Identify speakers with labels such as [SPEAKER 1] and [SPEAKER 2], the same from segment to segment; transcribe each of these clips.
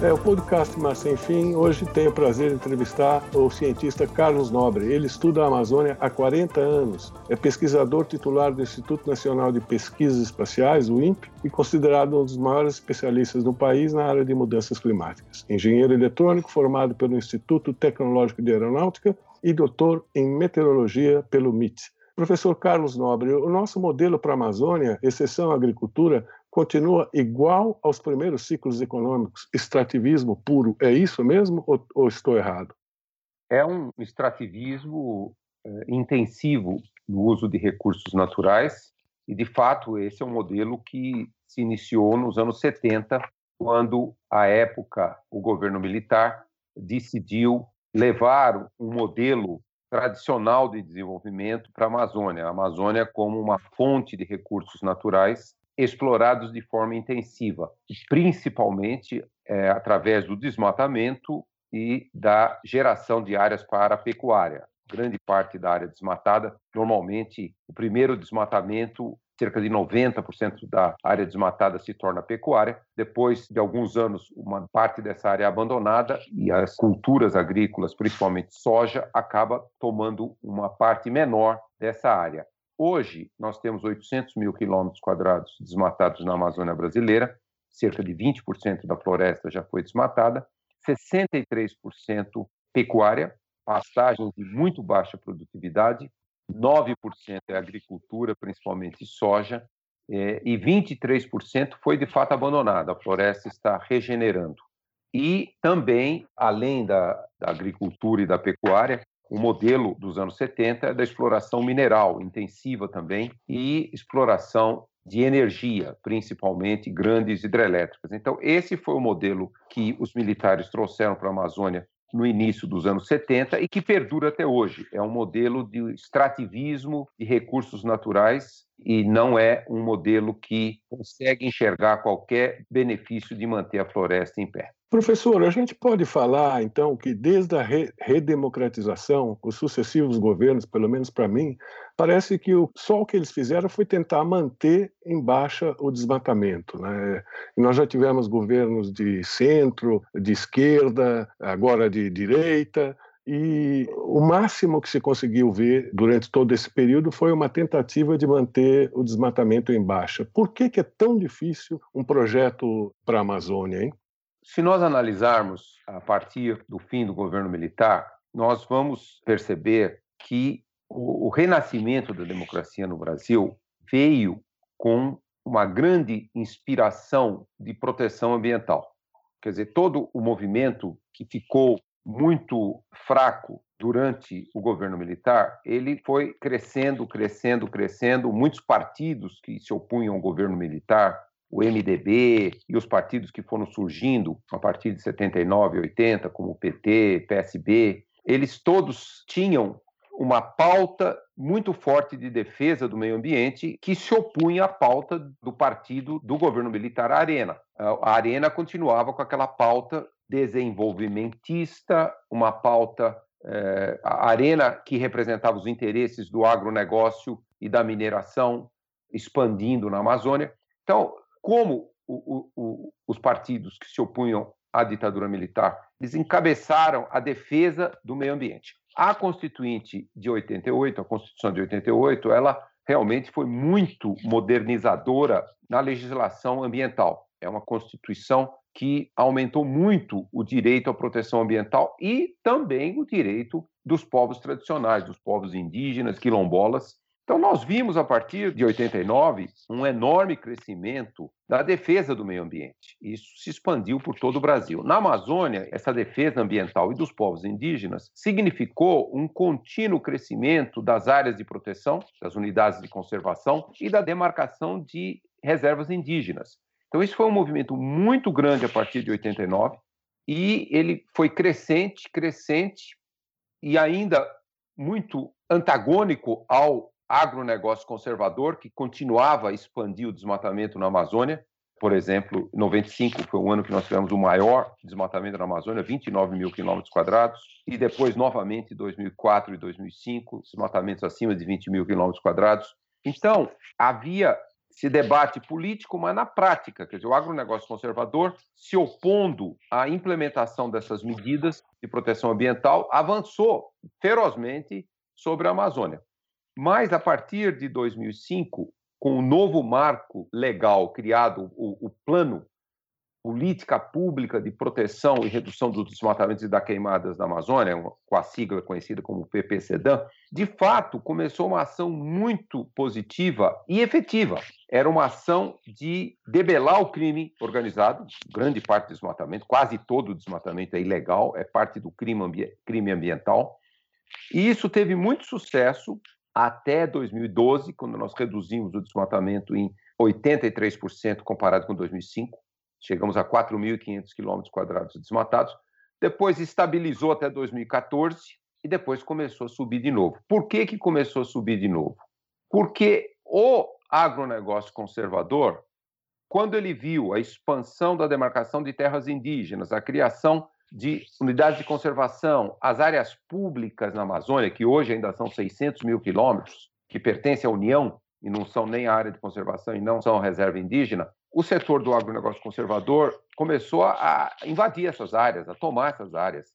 [SPEAKER 1] É o podcast Mar Sem Fim. Hoje tenho o prazer de entrevistar o cientista Carlos Nobre. Ele estuda a Amazônia há 40 anos. É pesquisador titular do Instituto Nacional de Pesquisas Espaciais, o INPE, e considerado um dos maiores especialistas do país na área de mudanças climáticas. Engenheiro eletrônico formado pelo Instituto Tecnológico de Aeronáutica e doutor em meteorologia pelo MIT. Professor Carlos Nobre, o nosso modelo para a Amazônia, exceção a agricultura, continua igual aos primeiros ciclos econômicos, extrativismo puro. É isso mesmo ou, ou estou errado?
[SPEAKER 2] É um extrativismo é, intensivo no uso de recursos naturais e, de fato, esse é um modelo que se iniciou nos anos 70, quando, à época, o governo militar decidiu levar um modelo tradicional de desenvolvimento para a Amazônia, a Amazônia como uma fonte de recursos naturais explorados de forma intensiva, principalmente é, através do desmatamento e da geração de áreas para a pecuária. Grande parte da área desmatada, normalmente, o primeiro desmatamento cerca de 90% da área desmatada se torna pecuária. Depois de alguns anos, uma parte dessa área é abandonada e as culturas agrícolas, principalmente soja, acaba tomando uma parte menor dessa área. Hoje, nós temos 800 mil quilômetros quadrados desmatados na Amazônia brasileira, cerca de 20% da floresta já foi desmatada, 63% pecuária, pastagens de muito baixa produtividade, 9% é agricultura, principalmente soja, é, e 23% foi de fato abandonada. A floresta está regenerando. E também, além da, da agricultura e da pecuária, o modelo dos anos 70 é da exploração mineral intensiva também e exploração de energia, principalmente grandes hidrelétricas. Então, esse foi o modelo que os militares trouxeram para a Amazônia no início dos anos 70 e que perdura até hoje. É um modelo de extrativismo de recursos naturais e não é um modelo que consegue enxergar qualquer benefício de manter a floresta em pé.
[SPEAKER 1] Professor, a gente pode falar, então, que desde a redemocratização, os sucessivos governos, pelo menos para mim, parece que o, só o que eles fizeram foi tentar manter em baixa o desmatamento. Né? E nós já tivemos governos de centro, de esquerda, agora de direita, e o máximo que se conseguiu ver durante todo esse período foi uma tentativa de manter o desmatamento em baixa. Por que, que é tão difícil um projeto para a Amazônia, hein?
[SPEAKER 2] Se nós analisarmos a partir do fim do governo militar, nós vamos perceber que o, renascimento da democracia no Brasil veio com uma grande inspiração de proteção ambiental. Quer dizer, todo o movimento que ficou muito fraco durante o governo militar, ele foi crescendo, crescendo, crescendo. Muitos partidos que se opunham ao governo militar o MDB e os partidos que foram surgindo a partir de 79, 80, como o PT, PSB, eles todos tinham uma pauta muito forte de defesa do meio ambiente que se opunha à pauta do partido do governo militar, a Arena. A Arena continuava com aquela pauta desenvolvimentista, uma pauta é, a Arena que representava os interesses do agronegócio e da mineração expandindo na Amazônia. Então, como o, o, os partidos que se opunham à ditadura militar, eles encabeçaram a defesa do meio ambiente. A Constituinte de 88, a Constituição de 88, ela realmente foi muito modernizadora na legislação ambiental. É uma Constituição que aumentou muito o direito à proteção ambiental e também o direito dos povos tradicionais, dos povos indígenas, quilombolas, então, nós vimos a partir de 89 um enorme crescimento da defesa do meio ambiente. Isso se expandiu por todo o Brasil. Na Amazônia, essa defesa ambiental e dos povos indígenas significou um contínuo crescimento das áreas de proteção, das unidades de conservação e da demarcação de reservas indígenas. Então, isso foi um movimento muito grande a partir de 89 e ele foi crescente, crescente e ainda muito antagônico ao agronegócio conservador que continuava a expandir o desmatamento na Amazônia. Por exemplo, 95 foi o ano que nós tivemos o maior desmatamento na Amazônia, 29 mil quilômetros quadrados, e depois, novamente, 2004 e 2005, desmatamentos acima de 20 mil quilômetros quadrados. Então, havia esse debate político, mas na prática, quer dizer, o agronegócio conservador, se opondo à implementação dessas medidas de proteção ambiental, avançou ferozmente sobre a Amazônia. Mas a partir de 2005, com o novo marco legal criado, o, o plano política pública de proteção e redução dos desmatamentos e das queimadas da Amazônia, com a sigla conhecida como PPCDAM, de fato começou uma ação muito positiva e efetiva. Era uma ação de debelar o crime organizado, grande parte do desmatamento, quase todo o desmatamento é ilegal, é parte do crime, ambi crime ambiental. E isso teve muito sucesso até 2012, quando nós reduzimos o desmatamento em 83% comparado com 2005 chegamos a 4.500 quilômetros quadrados desmatados. Depois estabilizou até 2014 e depois começou a subir de novo. Por que, que começou a subir de novo? Porque o agronegócio conservador, quando ele viu a expansão da demarcação de terras indígenas, a criação de unidades de conservação, as áreas públicas na Amazônia, que hoje ainda são 600 mil quilômetros, que pertencem à União e não são nem área de conservação e não são reserva indígena, o setor do agronegócio conservador começou a invadir essas áreas, a tomar essas áreas.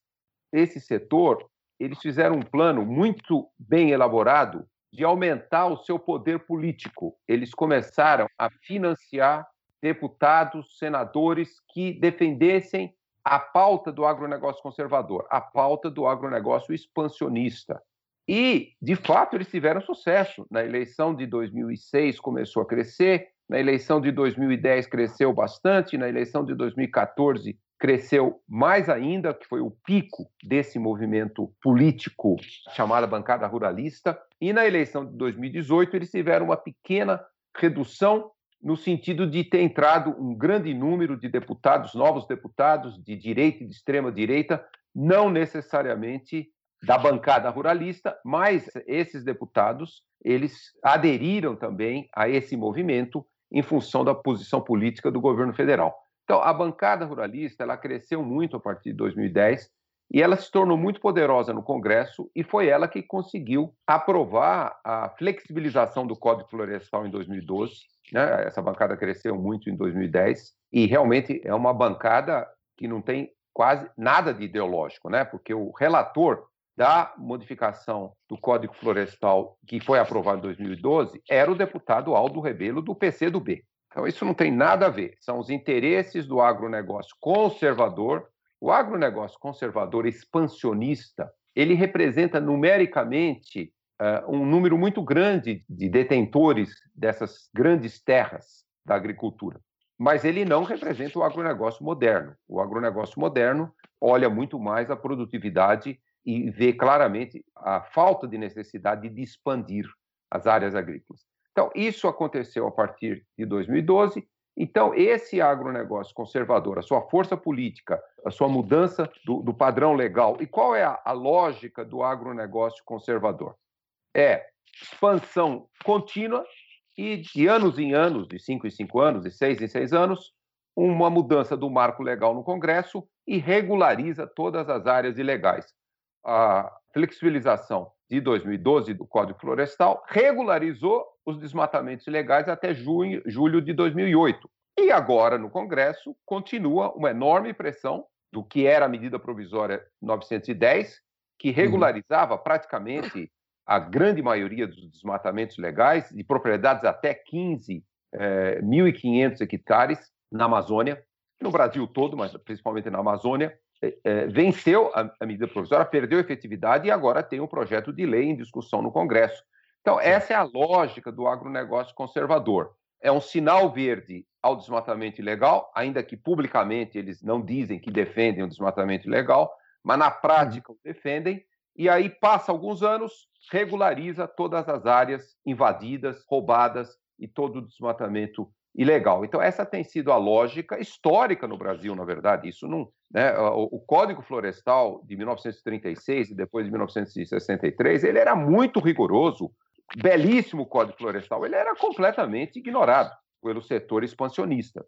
[SPEAKER 2] Esse setor, eles fizeram um plano muito bem elaborado de aumentar o seu poder político. Eles começaram a financiar deputados, senadores que defendessem a pauta do agronegócio conservador, a pauta do agronegócio expansionista. E, de fato, eles tiveram sucesso. Na eleição de 2006 começou a crescer, na eleição de 2010 cresceu bastante, na eleição de 2014 cresceu mais ainda, que foi o pico desse movimento político chamado bancada ruralista, e na eleição de 2018 eles tiveram uma pequena redução no sentido de ter entrado um grande número de deputados, novos deputados de direita e de extrema direita, não necessariamente da bancada ruralista, mas esses deputados, eles aderiram também a esse movimento em função da posição política do governo federal. Então, a bancada ruralista ela cresceu muito a partir de 2010 e ela se tornou muito poderosa no Congresso e foi ela que conseguiu aprovar a flexibilização do Código Florestal em 2012. Né? Essa bancada cresceu muito em 2010 e realmente é uma bancada que não tem quase nada de ideológico, né? Porque o relator da modificação do Código Florestal que foi aprovado em 2012 era o deputado Aldo Rebelo do PCdoB. Então isso não tem nada a ver, são os interesses do agronegócio conservador. O agronegócio conservador expansionista, ele representa numericamente uh, um número muito grande de detentores dessas grandes terras da agricultura. Mas ele não representa o agronegócio moderno. O agronegócio moderno olha muito mais a produtividade e vê claramente a falta de necessidade de expandir as áreas agrícolas. Então, isso aconteceu a partir de 2012. Então, esse agronegócio conservador, a sua força política, a sua mudança do, do padrão legal. E qual é a, a lógica do agronegócio conservador? É expansão contínua e de anos em anos, de cinco em cinco anos, de seis em seis anos, uma mudança do marco legal no Congresso e regulariza todas as áreas ilegais a flexibilização de 2012 do Código Florestal regularizou os desmatamentos ilegais até junho, julho de 2008. E agora, no Congresso, continua uma enorme pressão do que era a medida provisória 910, que uhum. regularizava praticamente a grande maioria dos desmatamentos legais, de propriedades até 15.500 eh, hectares na Amazônia, no Brasil todo, mas principalmente na Amazônia, é, venceu a, a, medida provisória, perdeu efetividade e agora tem um projeto de lei em discussão no Congresso. Então, essa é a lógica do agronegócio conservador. É um sinal verde ao desmatamento ilegal, ainda que publicamente eles não dizem que defendem o desmatamento ilegal, mas na prática o defendem. E aí passa alguns anos, regulariza todas as áreas invadidas, roubadas e todo o desmatamento ilegal. Então, essa tem sido a lógica histórica no Brasil, na verdade. Isso não. Né? O, Código Florestal de 1936 e depois de 1963, ele era muito rigoroso, belíssimo Código Florestal. Ele era completamente ignorado pelo setor expansionista.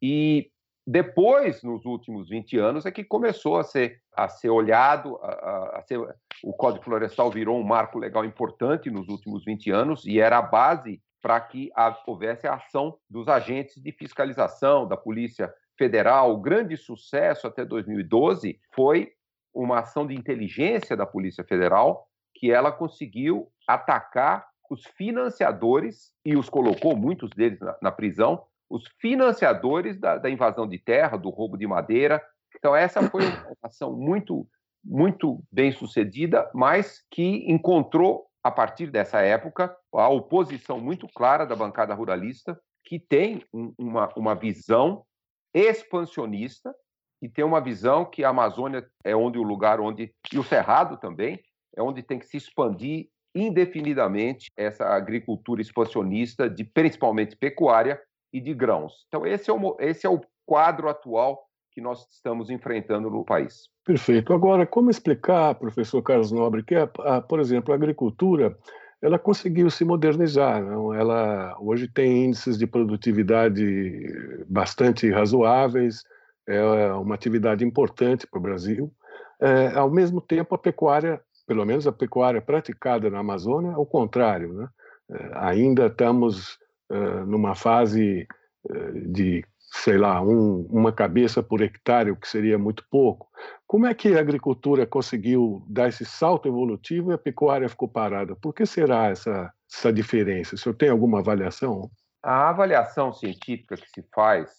[SPEAKER 2] E depois, nos últimos 20 anos, é que começou a ser, a ser olhado, a, a ser, o Código Florestal virou um marco legal importante nos últimos 20 anos e era a base para que houvesse a ação dos agentes de fiscalização da Polícia Federal. O grande sucesso até 2012 foi uma ação de inteligência da Polícia Federal que ela conseguiu atacar os financiadores e os colocou, muitos deles, na, na prisão, os financiadores da, da, invasão de terra, do roubo de madeira. Então, essa foi uma ação muito, muito bem sucedida, mas que encontrou, a partir dessa época, a oposição muito clara da bancada ruralista, que tem um, uma, uma visão expansionista e tem uma visão que a Amazônia é onde o lugar onde e o Cerrado também é onde tem que se expandir indefinidamente essa agricultura expansionista de principalmente pecuária e de grãos. Então esse é o, esse é o quadro atual que nós estamos enfrentando no país.
[SPEAKER 1] Perfeito. Agora, como explicar, professor Carlos Nobre, que, a, a, por exemplo, a agricultura ela conseguiu se modernizar. Não? Ela hoje tem índices de produtividade bastante razoáveis, é uma atividade importante para o Brasil. É, ao mesmo tempo, a pecuária pelo menos a pecuária praticada na Amazônia, ao contrário. Né? Eh, ainda estamos uh, numa fase uh, de, sei lá, um, uma cabeça por hectare, o que seria muito pouco. Como é que a agricultura conseguiu dar esse salto evolutivo e a pecuária ficou parada? Por que será essa, essa diferença? O senhor tem alguma avaliação?
[SPEAKER 2] A avaliação científica que se faz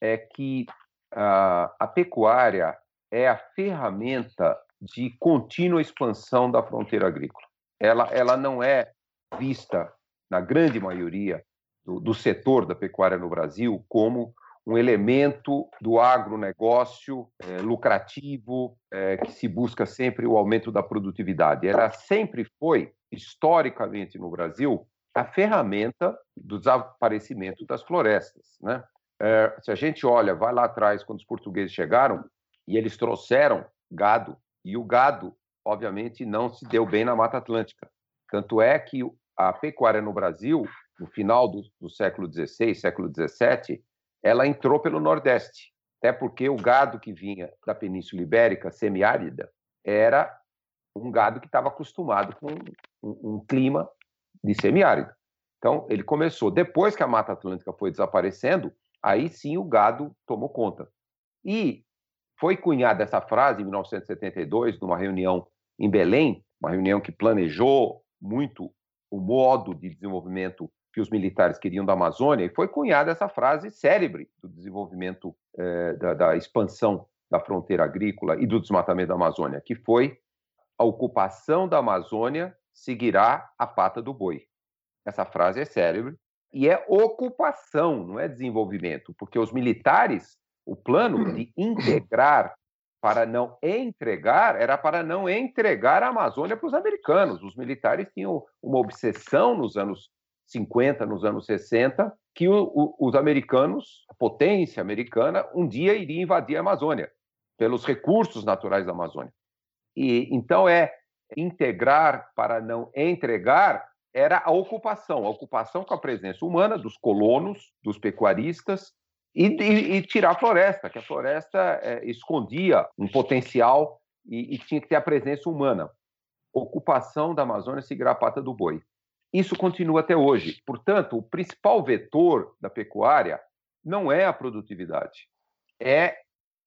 [SPEAKER 2] é que uh, a pecuária é a ferramenta de contínua expansão da fronteira agrícola. Ela, ela não é vista, na grande maioria do, do setor da pecuária no Brasil, como um elemento do agronegócio é, lucrativo, é, que se busca sempre o aumento da produtividade. Ela sempre foi, historicamente no Brasil, a ferramenta do desaparecimento das florestas. Né? É, se a gente olha, vai lá atrás, quando os portugueses chegaram e eles trouxeram gado e o gado, obviamente, não se deu bem na Mata Atlântica. Tanto é que a pecuária no Brasil, no final do, do século XVI, século XVII, ela entrou pelo Nordeste. Até porque o gado que vinha da Península Ibérica, semiárida, era um gado que estava acostumado com um, um clima de semiárido. Então, ele começou. Depois que a Mata Atlântica foi desaparecendo, aí sim o gado tomou conta. E foi cunhada essa frase em 1972, numa reunião em Belém, uma reunião que planejou muito o modo de desenvolvimento que os militares queriam da Amazônia, e foi cunhada essa frase célebre do desenvolvimento eh, da, da expansão da fronteira agrícola e do desmatamento da Amazônia, que foi a ocupação da Amazônia seguirá a pata do boi. Essa frase é célebre e é ocupação, não é desenvolvimento, porque os militares o plano hum. de integrar para não entregar era para não entregar a Amazônia para os americanos. Os militares tinham uma obsessão nos anos 50, nos anos 60, que o, o, os americanos, a potência americana, um dia iria invadir a Amazônia pelos recursos naturais da Amazônia. E então é integrar para não entregar era a ocupação, a ocupação com a presença humana dos colonos, dos pecuaristas, e, e, e, tirar a floresta, que a floresta é, escondia um potencial e, e, tinha que ter a presença humana. Ocupação da Amazônia seguirá a pata do boi. Isso continua até hoje. Portanto, o principal vetor da pecuária não é a produtividade, é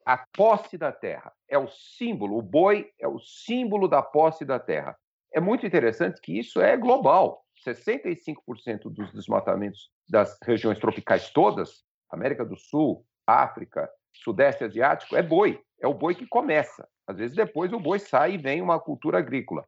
[SPEAKER 2] a posse da terra. É o símbolo, o boi é o símbolo da posse da terra. É muito interessante que isso é global. 65% dos desmatamentos das regiões tropicais todas América do Sul, África, Sudeste Asiático, é boi. É o boi que começa. Às vezes depois o boi sai e vem uma cultura agrícola.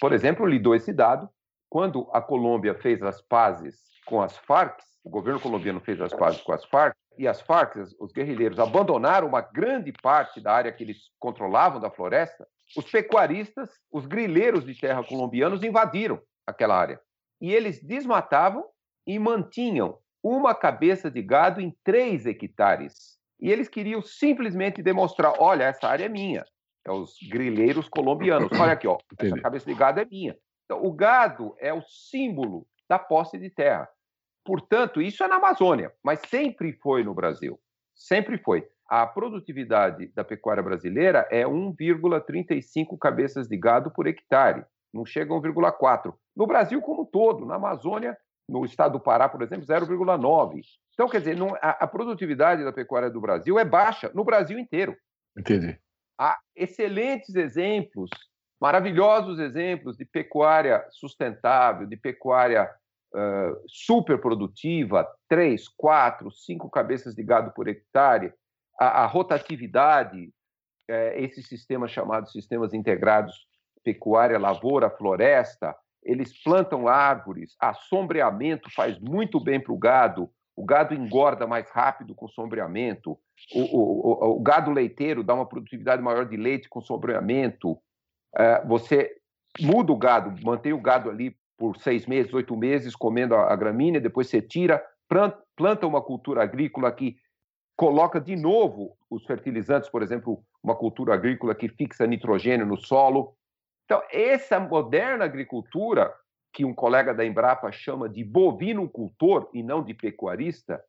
[SPEAKER 2] Por exemplo, lhe dou esse dado. Quando a Colômbia fez as pazes com as Farc, o governo colombiano fez as pazes com as Farc, e as Farc, os guerrilheiros, abandonaram uma grande parte da área que eles controlavam da floresta, os pecuaristas, os grileiros de terra colombianos invadiram aquela área. E eles desmatavam e mantinham uma cabeça de gado em três hectares. E eles queriam simplesmente demonstrar: olha, essa área é minha. É os grileiros colombianos. Olha aqui, ó, essa cabeça de gado é minha. Então, o gado é o símbolo da posse de terra. Portanto, isso é na Amazônia, mas sempre foi no Brasil. Sempre foi. A produtividade da pecuária brasileira é 1,35 cabeças de gado por hectare. Não chega a 1,4. No Brasil como um todo, na Amazônia No estado do Pará, por exemplo, 0,9. Então, quer dizer, não, a, a, produtividade da pecuária do Brasil é baixa no Brasil inteiro.
[SPEAKER 1] Entendi.
[SPEAKER 2] Há excelentes exemplos, maravilhosos exemplos de pecuária sustentável, de pecuária uh, super produtiva, três, quatro, cinco cabeças de gado por hectare, a, a rotatividade, é, esses sistemas chamados sistemas integrados pecuária, lavoura, floresta, eles plantam árvores, a sombreamento faz muito bem para o gado, o gado engorda mais rápido com sombreamento, o, o, o, o, gado leiteiro dá uma produtividade maior de leite com sombreamento, você muda o gado, mantém o gado ali por seis meses, oito meses, comendo a, a gramínea, depois você tira, planta uma cultura agrícola que coloca de novo os fertilizantes, por exemplo, uma cultura agrícola que fixa nitrogênio no solo. Então, essa moderna agricultura, que um colega da Embrapa chama de bovinocultor e não de pecuarista,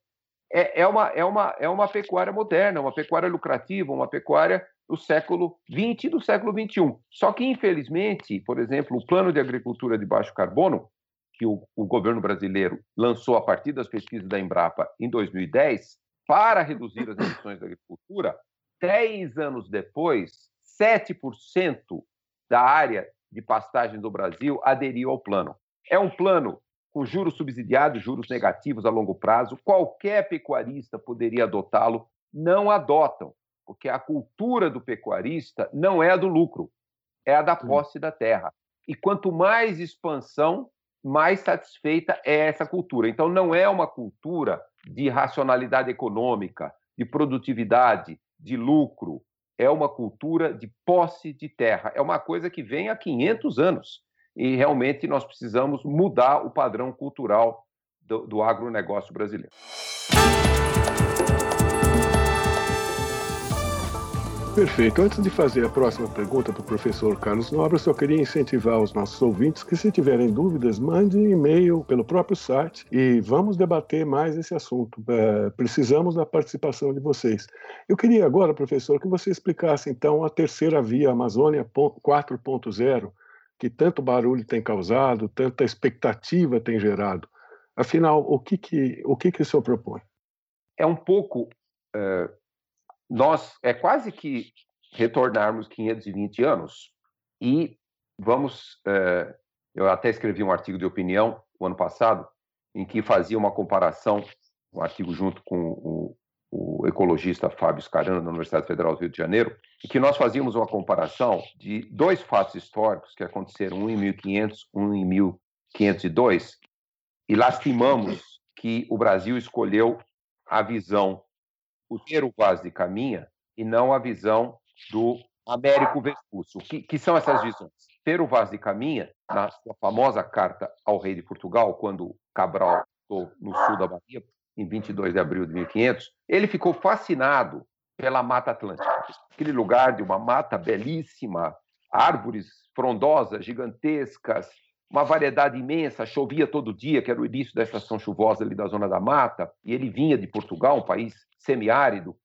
[SPEAKER 2] é, é, uma, é, uma, é uma pecuária moderna, uma pecuária lucrativa, uma pecuária do século XX e do século XXI. Só que, infelizmente, por exemplo, o plano de agricultura de baixo carbono, que o, o governo brasileiro lançou a partir das pesquisas da Embrapa em 2010, para reduzir as emissões da agricultura, dez anos depois, 7% da área de pastagem do Brasil aderiu ao plano. É um plano com juros subsidiados, juros negativos a longo prazo. Qualquer pecuarista poderia adotá-lo, não adotam, porque a cultura do pecuarista não é a do lucro, é a da posse da terra. E quanto mais expansão, mais satisfeita é essa cultura. Então, não é uma cultura de racionalidade econômica, de produtividade, de lucro. É uma cultura de posse de terra. É uma coisa que vem há 500 anos. E realmente nós precisamos mudar o padrão cultural do, do agronegócio brasileiro.
[SPEAKER 1] Perfeito. Antes de fazer a próxima pergunta para o professor Carlos Nobre, só queria incentivar os nossos ouvintes que, se tiverem dúvidas, mandem e-mail pelo próprio site e vamos debater mais esse assunto. É, precisamos da participação de vocês. Eu queria agora, professor, que você explicasse então a terceira via Amazônia 4.0, que tanto barulho tem causado, tanta expectativa tem gerado. Afinal, o que, que, o, que, que o senhor propõe?
[SPEAKER 2] É um pouco. É nós é quase que retornarmos 520 anos e vamos. É, eu até escrevi um artigo de opinião o ano passado em que fazia uma comparação, um artigo junto com o, o ecologista Fábio Scarano da Universidade Federal do Rio de Janeiro, e que nós fazíamos uma comparação de dois fatos históricos que aconteceram, um em 1500, um em 1502, e lastimamos que o Brasil escolheu a visão o Tero Vaz de Caminha e não a visão do Américo Vespúcio. Que, que são essas visões? Tero Vaz de Caminha, na sua famosa carta ao rei de Portugal, quando Cabral estou no sul da Bahia, em 22 de abril de 1500, ele ficou fascinado pela Mata Atlântica. Aquele lugar de uma mata belíssima, árvores frondosas, gigantescas, uma variedade imensa, chovia todo dia, que era o início da estação chuvosa ali da Zona da Mata, e ele vinha de Portugal, um país semiárido,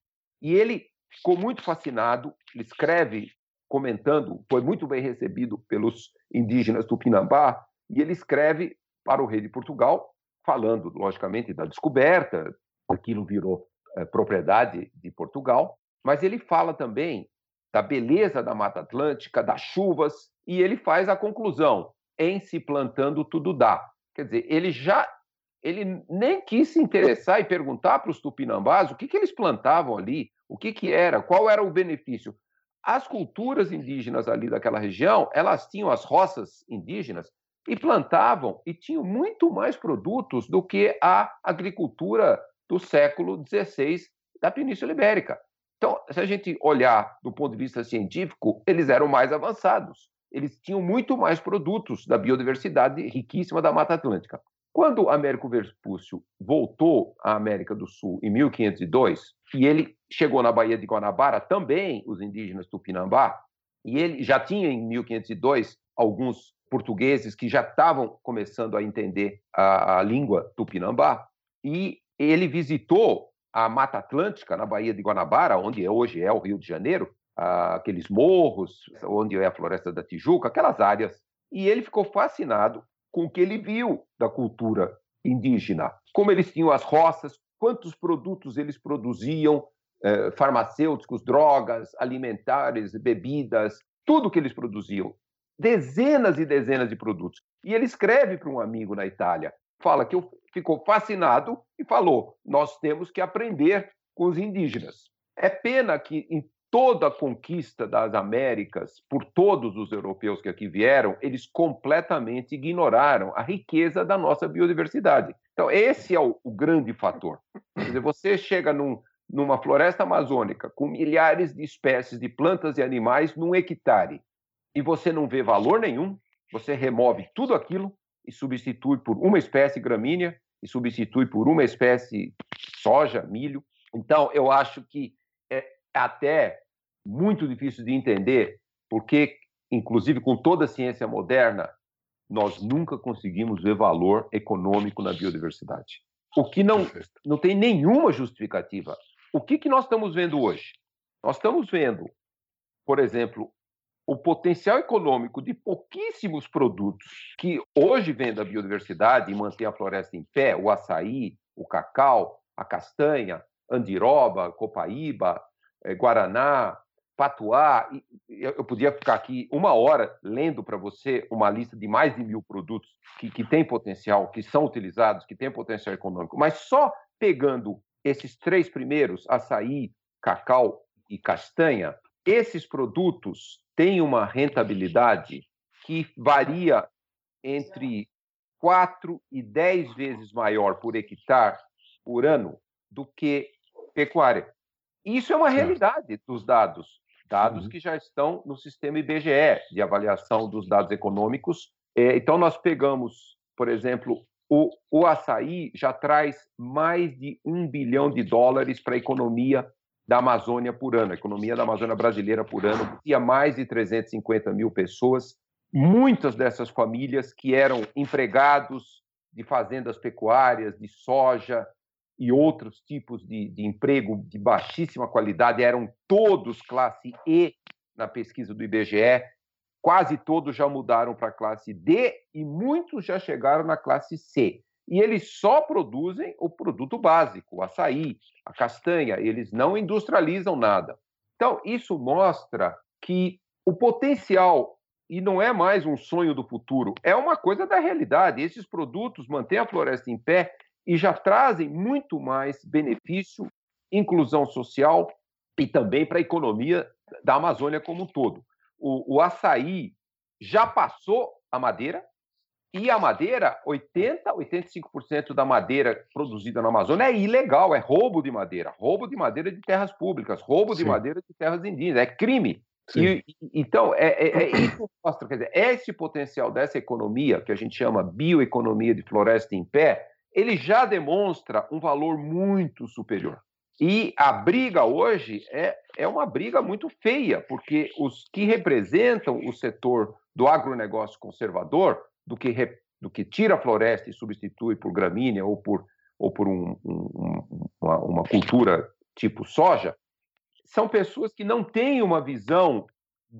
[SPEAKER 2] e ele ficou muito fascinado, ele escreve comentando, foi muito bem recebido pelos indígenas do Pinambá, e ele escreve para o rei de Portugal, falando, logicamente, da descoberta, aquilo virou é, propriedade de Portugal, mas ele fala também da beleza da Mata Atlântica, das chuvas, e ele faz a conclusão: em se plantando tudo dá. Quer dizer, ele já ele nem quis se interessar e perguntar para os tupinambás o que, que eles plantavam ali, o que, que era, qual era o benefício. As culturas indígenas ali daquela região, elas tinham as roças indígenas e plantavam e tinham muito mais produtos do que a agricultura do século XVI da Península Ibérica. Então, se a gente olhar do ponto de vista científico, eles eram mais avançados. Eles tinham muito mais produtos da biodiversidade riquíssima da Mata Atlântica. Quando Américo Vespúcio voltou à América do Sul em 1502, e ele chegou na Baía de Guanabara, também os indígenas Tupinambá, e ele já tinha em 1502 alguns portugueses que já estavam começando a entender a, a língua Tupinambá, e ele visitou a Mata Atlântica, na Baía de Guanabara, onde hoje é o Rio de Janeiro, aqueles morros, onde é a Floresta da Tijuca, aquelas áreas. E ele ficou fascinado com o que ele viu da cultura indígena, como eles tinham as roças, quantos produtos eles produziam, eh, farmacêuticos, drogas, alimentares, bebidas, tudo que eles produziam. Dezenas e dezenas de produtos. E ele escreve para um amigo na Itália, fala que ficou fascinado e falou: nós temos que aprender com os indígenas. É pena que em toda a conquista das Américas por todos os europeus que aqui vieram, eles completamente ignoraram a riqueza da nossa biodiversidade. Então, esse é o, o grande fator. Quer dizer, você chega num, numa floresta amazônica com milhares de espécies de plantas e animais num hectare e você não vê valor nenhum, você remove tudo aquilo e substitui por uma espécie gramínea e substitui por uma espécie soja, milho. Então, eu acho que até muito difícil de entender, porque, inclusive com toda a ciência moderna, nós nunca conseguimos ver valor econômico na biodiversidade. O que não, não tem nenhuma justificativa. O que, que nós estamos vendo hoje? Nós estamos vendo, por exemplo, o potencial econômico de pouquíssimos produtos que hoje vêm da biodiversidade e mantêm a floresta em pé, o açaí, o cacau, a castanha, andiroba, copaíba, Guaraná, Patuá. Eu podia ficar aqui uma hora lendo para você uma lista de mais de mil produtos que, que têm potencial, que são utilizados, que têm potencial econômico, mas só pegando esses três primeiros, açaí, cacau e castanha, esses produtos têm uma rentabilidade que varia entre 4 e 10 vezes maior por hectare por ano do que pecuária. Isso é uma realidade dos dados, dados uhum. que já estão no sistema IBGE de avaliação dos dados econômicos. É, então, nós pegamos, por exemplo, o, o açaí já traz mais de um bilhão de dólares para a economia da Amazônia por ano, a economia da Amazônia brasileira por ano, tinha mais de 350 mil pessoas, muitas dessas famílias que eram empregados de fazendas pecuárias, de soja, e outros tipos de, de emprego de baixíssima qualidade eram todos classe E na pesquisa do IBGE. Quase todos já mudaram para a classe D e muitos já chegaram na classe C. E eles só produzem o produto básico, o açaí, a castanha, eles não industrializam nada. Então, isso mostra que o potencial, e não é mais um sonho do futuro, é uma coisa da realidade. Esses produtos mantêm a floresta em pé e já trazem muito mais benefício, inclusão social e também para a economia da Amazônia como um todo. O, o açaí já passou a madeira, e a madeira, 80, 85% da madeira produzida na Amazônia é ilegal, é roubo de madeira, roubo de madeira de terras públicas, roubo Sim. de madeira de terras indígenas, é crime. E, então, é, é, é isso mostra, quer dizer, esse potencial dessa economia, que a gente chama bioeconomia de floresta em pé, ele já demonstra um valor muito superior. E a briga hoje é, é uma briga muito feia, porque os que representam o setor do agronegócio conservador, do que, re, do que tira a floresta e substitui por gramínea ou por, ou por um, um, uma, uma cultura tipo soja, são pessoas que não têm uma visão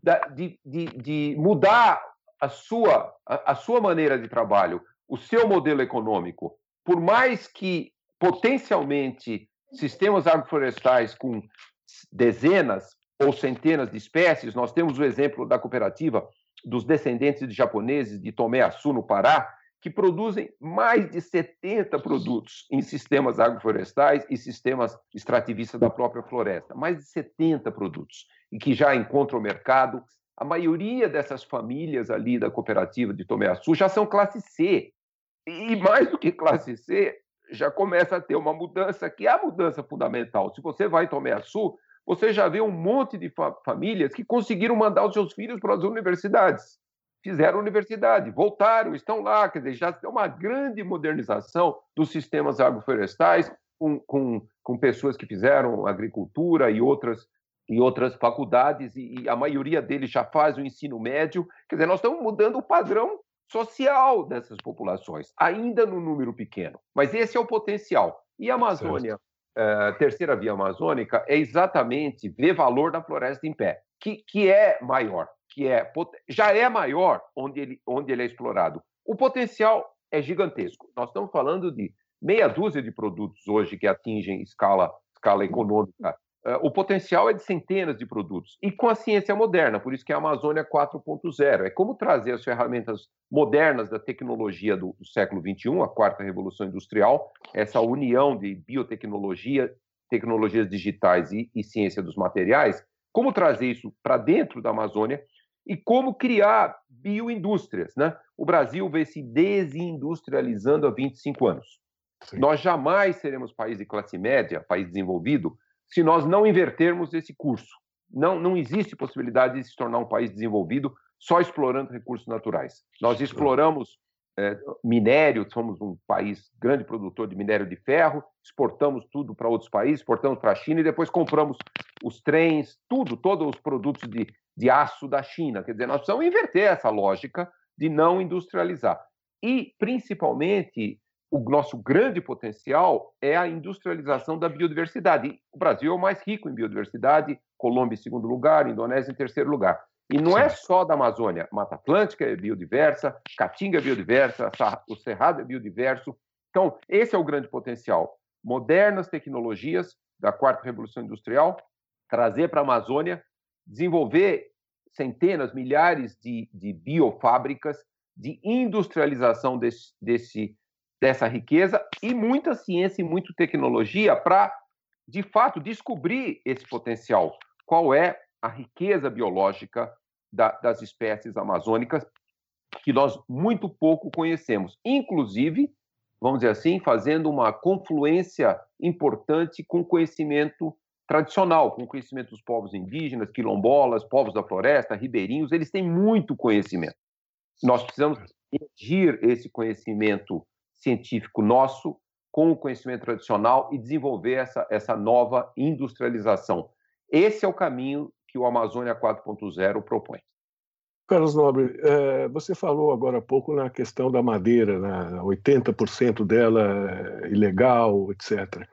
[SPEAKER 2] da, de, de, de, mudar a sua, a, a sua maneira de trabalho, o seu modelo econômico, por mais que potencialmente sistemas agroflorestais com dezenas ou centenas de espécies, nós temos o exemplo da cooperativa dos descendentes de japoneses de Tomé Açu, no Pará, que produzem mais de 70 produtos em sistemas agroflorestais e sistemas extrativistas da própria floresta. Mais de 70 produtos, e que já encontram mercado. A maioria dessas famílias ali da cooperativa de Tomé Açu já são classe C, e mais do que classe C, já começa a ter uma mudança, que é a mudança fundamental. Se você vai em Tomé você já vê um monte de fa famílias que conseguiram mandar os seus filhos para as universidades. Fizeram universidade, voltaram, estão lá, quer dizer, já tem uma grande modernização dos sistemas agroflorestais, com, com, com pessoas que fizeram agricultura e outras e outras faculdades, e a maioria deles já faz o ensino médio. Quer dizer, nós estamos mudando o padrão social dessas populações, ainda no número pequeno. Mas esse é o potencial. E a Amazônia, uh, terceira via amazônica, é exatamente ver valor da floresta em pé, que, que é maior, que é já é maior onde ele, onde ele é explorado. O potencial é gigantesco. Nós estamos falando de meia dúzia de produtos hoje que atingem escala, escala econômica. Uh, o potencial é de centenas de produtos. E com a ciência moderna, por isso que é a Amazônia 4.0. É como trazer as ferramentas modernas da tecnologia do, do século XXI, a quarta revolução industrial, essa união de biotecnologia, tecnologias digitais e, e ciência dos materiais, como trazer isso para dentro da Amazônia e como criar bioindústrias. Né? O Brasil vem se desindustrializando há 25 anos. Sim. Nós jamais seremos país de classe média, país desenvolvido, se nós não invertermos esse curso. Não, não existe possibilidade de se tornar um país desenvolvido só explorando recursos naturais. Nós exploramos é, minério, somos um país grande produtor de minério de ferro, exportamos tudo para outros países, exportamos para a China e depois compramos os trens, tudo, todos os produtos de, de aço da China. Quer dizer, nós precisamos inverter essa lógica de não industrializar. E, principalmente, o nosso grande potencial é a industrialização da biodiversidade. O Brasil é o mais rico em biodiversidade, Colômbia em segundo lugar, Indonésia em terceiro lugar. E não é só da Amazônia. Mata Atlântica é biodiversa, Caatinga é biodiversa, o Cerrado é biodiverso. Então, esse é o grande potencial. Modernas tecnologias da quarta revolução industrial, trazer para a Amazônia, desenvolver centenas, milhares de, de biofábricas, de industrialização desse, desse, dessa riqueza e muita ciência e muita tecnologia para, de fato, descobrir esse potencial. Qual é a riqueza biológica da, das espécies amazônicas que nós muito pouco conhecemos, inclusive, vamos dizer assim, fazendo uma confluência importante com conhecimento tradicional, com conhecimento dos povos indígenas, quilombolas, povos da floresta, ribeirinhos, eles têm muito conhecimento. Nós precisamos medir esse conhecimento científico nosso com o conhecimento tradicional e desenvolver essa, essa nova industrialização. Esse é o caminho que o Amazônia 4.0 propõe.
[SPEAKER 1] Carlos Nobre, é, você falou agora há pouco na questão da madeira, né? 80% dela é ilegal, etc.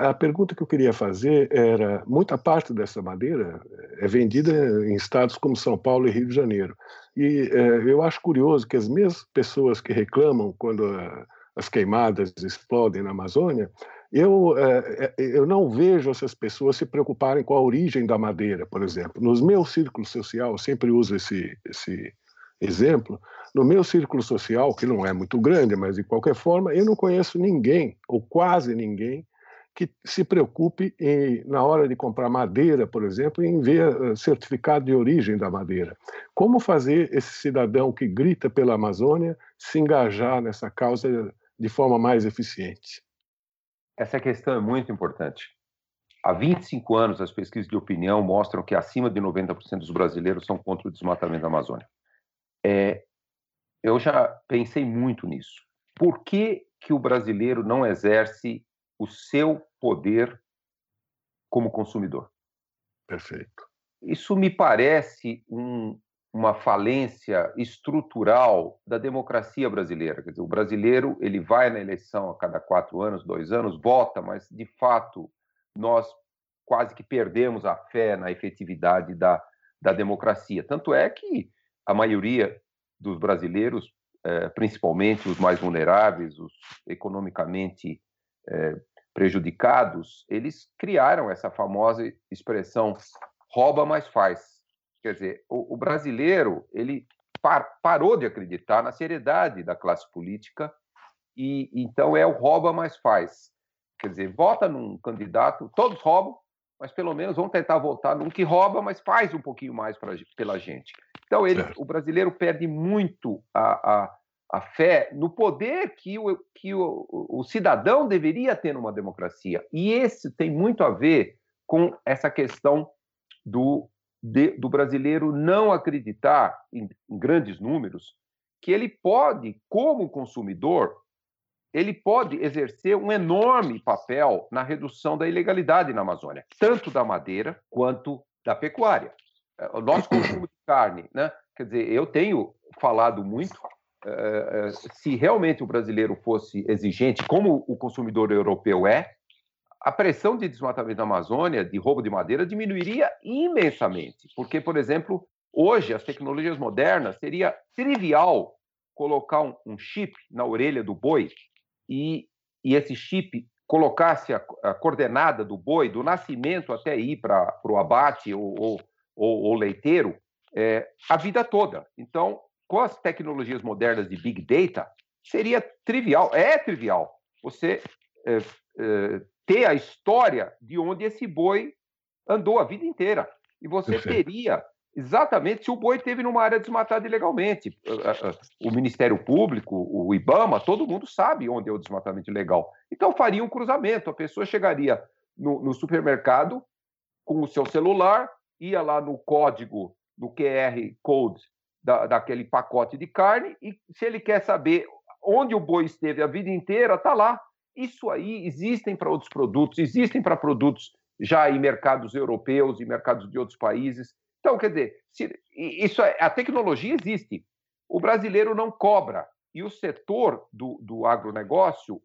[SPEAKER 1] A pergunta que eu queria fazer era: muita parte dessa madeira é vendida em estados como São Paulo e Rio de Janeiro. E é, eu acho curioso que as mesmas pessoas que reclamam quando a, as queimadas explodem na Amazônia eu, é, é, eu não vejo essas pessoas se preocuparem com a origem da madeira, por exemplo. Nos meus círculos social, eu sempre uso esse, esse exemplo, no meu círculo social, que não é muito grande, mas de qualquer forma, eu não conheço ninguém, ou quase ninguém, que se preocupe em, na hora de comprar madeira, por exemplo, em ver eh, certificado de origem da madeira. Como fazer esse cidadão que grita pela Amazônia se engajar nessa causa de forma mais eficiente?
[SPEAKER 2] Essa questão é muito importante. Há 25 anos, as pesquisas de opinião mostram que acima de 90% dos brasileiros são contra o desmatamento da Amazônia. É, eu já pensei muito nisso. Por que, que o brasileiro não exerce o seu poder como consumidor?
[SPEAKER 1] Perfeito.
[SPEAKER 2] Isso me parece um, uma falência estrutural da democracia brasileira. Quer dizer, o brasileiro ele vai na eleição a cada quatro anos, dois anos, vota, mas de fato nós quase que perdemos a fé na efetividade da, da democracia. Tanto é que a maioria dos brasileiros, é, principalmente os mais vulneráveis, os economicamente é, prejudicados, eles criaram essa famosa expressão rouba, mas faz Quer dizer, o, o brasileiro ele par, parou de acreditar na seriedade da classe política e então é o rouba mais faz. Quer dizer, vota num candidato, todos roubam, mas pelo menos vão tentar votar num que rouba, mas faz um pouquinho mais pra, pela gente. Então ele, o brasileiro perde muito a, a, a fé no poder que, o, que o, o cidadão deveria ter numa democracia. E esse tem muito a ver com essa questão do de, do brasileiro não acreditar, em, em grandes números, que ele pode, como consumidor, ele pode exercer um enorme papel na redução da ilegalidade na Amazônia, tanto da madeira quanto da pecuária. É, o nosso consumo de carne, né? quer dizer, eu tenho falado muito, uh, se realmente o brasileiro fosse exigente, como o consumidor europeu é, a pressão de desmatamento da Amazônia, de roubo de madeira, diminuiria imensamente. Porque, por exemplo, hoje as tecnologias modernas seria trivial colocar um, um chip na orelha do boi e, e esse chip colocasse a, a, coordenada do boi, do nascimento até ir para o abate ou, ou, ou, ou leiteiro, é, a vida toda. Então, com as tecnologias modernas de Big Data, seria trivial, é trivial, você é, é, ter a história de onde esse boi andou a vida inteira. E você Perfeito. teria exatamente se o boi teve numa área desmatada ilegalmente. O Ministério Público, o IBAMA, todo mundo sabe onde é o desmatamento ilegal. Então faria um cruzamento. A pessoa chegaria no, no supermercado com o seu celular, ia lá no código, no QR Code da, daquele pacote de carne, e se ele quer saber onde o boi esteve a vida inteira, está lá. Isso aí existem para outros produtos, existem para produtos já em mercados europeus e mercados de outros países. Então, quer dizer, isso é, a tecnologia existe. O brasileiro não cobra. E o setor do, do agronegócio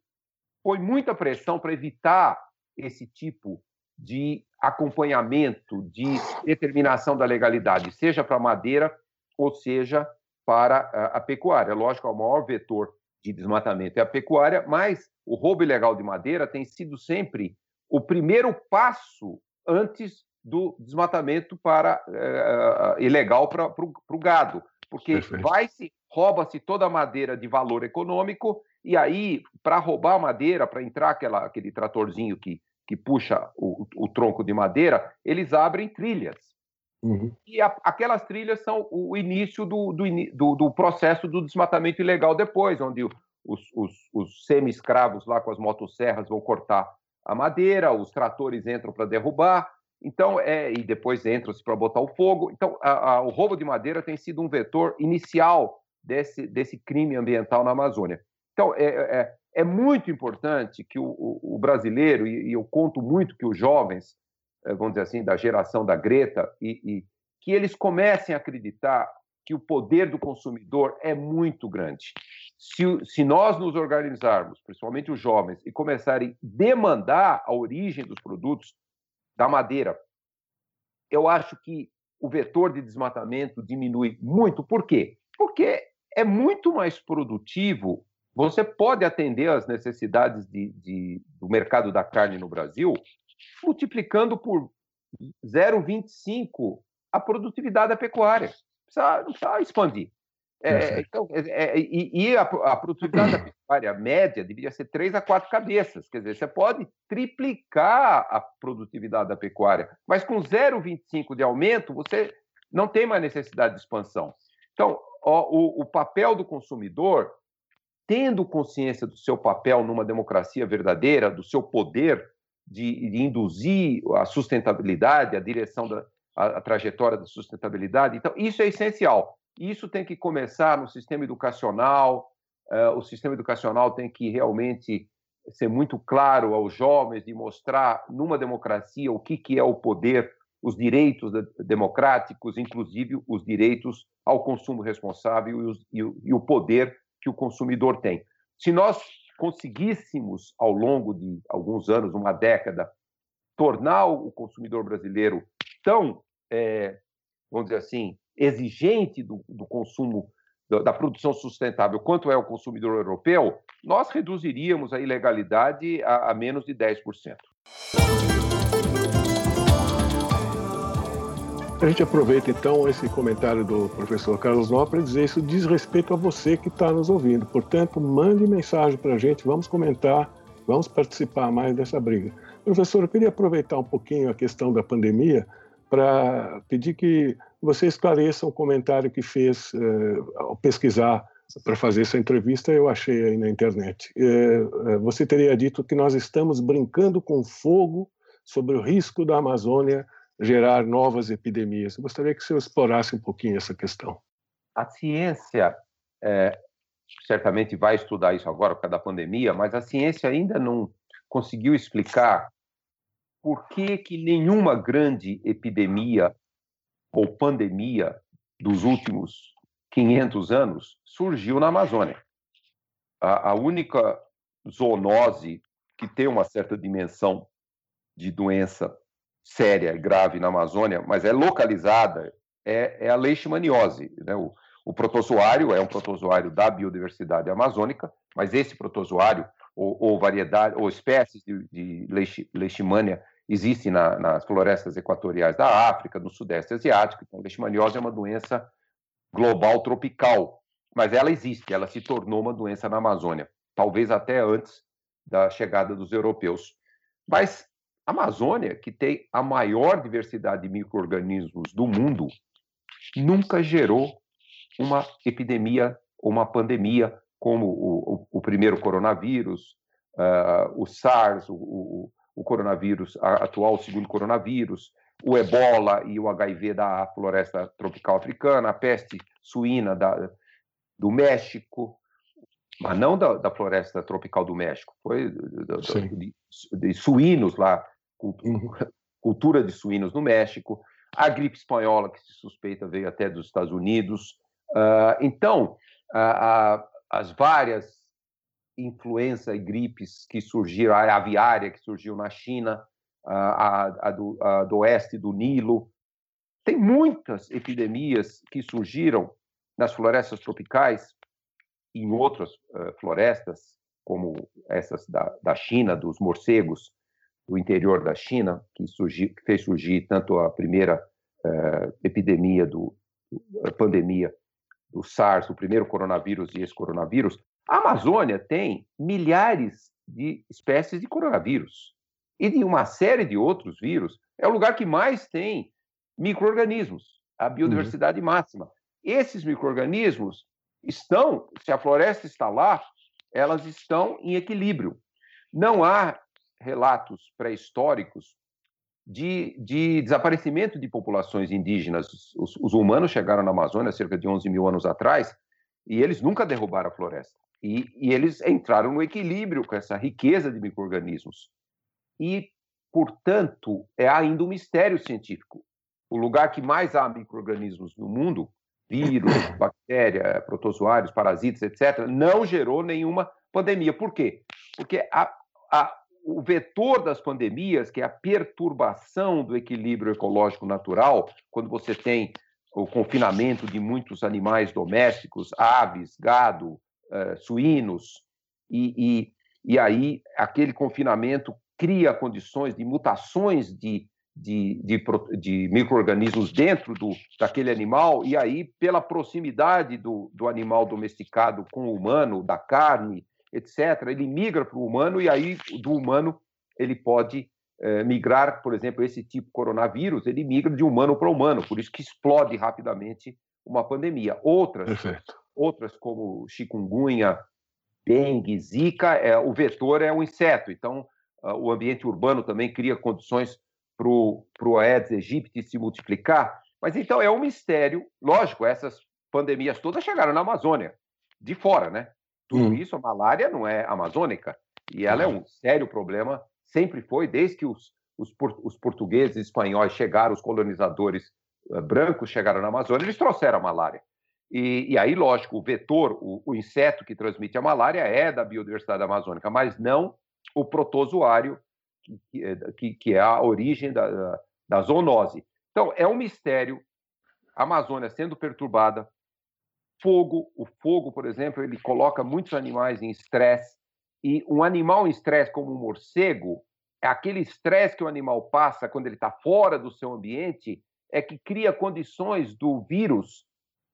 [SPEAKER 2] põe muita pressão para evitar esse tipo de acompanhamento, de determinação da legalidade, seja para a madeira ou seja para a, a pecuária. Lógico, é o maior vetor de desmatamento é a pecuária, mas o roubo ilegal de madeira tem sido sempre o primeiro passo antes do desmatamento para uh, ilegal para o gado, porque vai-se rouba-se toda a madeira de valor econômico e aí para roubar a madeira, para entrar aquela, aquele tratorzinho que, que puxa o, o tronco de madeira, eles abrem trilhas. Uhum. E a, aquelas trilhas são o início do, do, do, do, processo do desmatamento ilegal depois, onde os, os, os semi-escravos lá com as motosserras vão cortar a madeira, os tratores entram para derrubar, então, é, e depois entram-se para botar o fogo. Então, a, a, o roubo de madeira tem sido um vetor inicial desse, desse crime ambiental na Amazônia. Então, é, é, é muito importante que o, o, o brasileiro, e, e, eu conto muito que os jovens, vamos dizer assim, da geração da Greta, e, e que eles comecem a acreditar que o poder do consumidor é muito grande. Se, se, nós nos organizarmos, principalmente os jovens, e começarem a demandar a origem dos produtos, da madeira. Eu acho que o vetor de desmatamento diminui muito. Por quê? Porque é muito mais produtivo. Você pode atender às necessidades de, de, do mercado da carne no Brasil multiplicando por 0,25 a produtividade da pecuária. Precisa, não precisa expandir. É, então, é, é, e, e a, a, produtividade da pecuária média deveria ser três a quatro cabeças. Quer dizer, você pode triplicar a produtividade da pecuária, mas com 0,25 de aumento, você não tem mais necessidade de expansão. Então, ó, o, o papel do consumidor, tendo consciência do seu papel numa democracia verdadeira, do seu poder de, de induzir a sustentabilidade, a direção da a, a trajetória da sustentabilidade, então, isso é essencial. Isso tem que começar no sistema educacional. Uh, o sistema educacional tem que realmente ser muito claro aos jovens e mostrar numa democracia o que, que é o poder, os direitos democráticos, inclusive os direitos ao consumo responsável e, os, e, e o poder que o consumidor tem. Se nós conseguíssemos, ao longo de alguns anos, uma década, tornar o consumidor brasileiro tão, é, vamos dizer assim, exigente do, do consumo da, produção sustentável quanto é o consumidor europeu, nós reduziríamos a ilegalidade a, a menos de 10%.
[SPEAKER 1] A gente aproveita então esse comentário do professor Carlos Nó para dizer isso diz respeito a você que está nos ouvindo. Portanto, mande mensagem para a gente, vamos comentar, vamos participar mais dessa briga. Professor, eu queria aproveitar um pouquinho a questão da pandemia para pedir que você esclareça o comentário que fez uh, ao pesquisar para fazer essa entrevista, eu achei aí na internet. Uh, você teria dito que nós estamos brincando com fogo sobre o risco da Amazônia gerar novas epidemias. Eu gostaria que senhor explorasse um pouquinho essa questão.
[SPEAKER 2] A ciência é, certamente vai estudar isso agora por causa da pandemia, mas a ciência ainda não conseguiu explicar por que, que nenhuma grande epidemia ou pandemia dos últimos 500 anos surgiu na Amazônia. A, a única zoonose que tem uma certa dimensão de doença séria grave na Amazônia, mas é localizada, é, é a leishmaniose. Né? O, O protozoário é um protozoário da biodiversidade amazônica, mas esse protozoário, ou, ou variedade, ou espécies de, de leishmania, existem na, nas florestas equatoriais da África, no Sudeste Asiático. Então, leishmaniose é uma doença global tropical, mas ela existe, ela se tornou uma doença na Amazônia, talvez até antes da chegada dos europeus. Mas a Amazônia, que tem a maior diversidade de micro-organismos do mundo, nunca gerou uma epidemia, uma pandemia, como o, o, o primeiro coronavírus, uh, o SARS, o, o, coronavírus atual, o segundo coronavírus, o ebola e o HIV da floresta tropical africana, a peste suína da, do México, mas não da, da, floresta tropical do México, foi de, de, suínos lá, cultura, de suínos no México, a gripe espanhola, que se suspeita veio até dos Estados Unidos, Uh, então, uh, uh, as várias influenza e gripes que surgiram, a aviária que surgiu na China, a, a, do, a, do, oeste do Nilo, tem muitas epidemias que surgiram nas florestas tropicais e em outras florestas, como essas da, da China, dos morcegos do interior da China, que, surgiu, que fez surgir tanto a primeira eh, epidemia do a pandemia do SARS, o primeiro coronavírus e esse coronavírus, a Amazônia tem milhares de espécies de coronavírus e de uma série de outros vírus. É o lugar que mais tem micro-organismos, a biodiversidade uhum. máxima. Esses micro-organismos estão, se a floresta está lá, elas estão em equilíbrio. Não há relatos pré-históricos de, de, desaparecimento de populações indígenas. Os, os, humanos chegaram na Amazônia cerca de 11 mil anos atrás e eles nunca derrubaram a floresta. E, e eles entraram no equilíbrio com essa riqueza de micro-organismos. E, portanto, é ainda um mistério científico. O lugar que mais há micro-organismos no mundo, vírus, bactéria, protozoários, parasitas, etc., não gerou nenhuma pandemia. Por quê? Porque a, a, o vetor das pandemias, que é a perturbação do equilíbrio ecológico natural, quando você tem o confinamento de muitos animais domésticos, aves, gado, uh, suínos, e, e, e, aí aquele confinamento cria condições de mutações de, de, de, de micro-organismos dentro do, daquele animal, e aí, pela proximidade do, do animal domesticado com o humano, da carne, etc., ele migra para o humano e aí do humano ele pode é, migrar, por exemplo, esse tipo de coronavírus, ele migra de humano para humano, por isso que explode rapidamente uma pandemia. Outras, Perfeito. outras como chikungunya, dengue, zika, é, o vetor é o inseto, então uh, o ambiente urbano também cria condições para o Aedes aegypti se multiplicar, mas então é um mistério, lógico, essas pandemias todas chegaram na Amazônia, de fora, né? Tudo hum. isso, a malária não é amazônica, e ela é um sério problema, sempre foi, desde que os, os, os portugueses e espanhóis chegaram, os colonizadores uh, brancos chegaram na Amazônia, eles trouxeram a malária. E, e aí, lógico, o vetor, o, o, inseto que transmite a malária é da biodiversidade amazônica, mas não o protozoário, que, que, que é a origem da, da, da zoonose. Então, é um mistério a Amazônia sendo perturbada fogo. O fogo, por exemplo, ele coloca muitos animais em estresse. E um animal em estresse, como um morcego, é aquele estresse que o animal passa quando ele está fora do seu ambiente, é que cria condições do vírus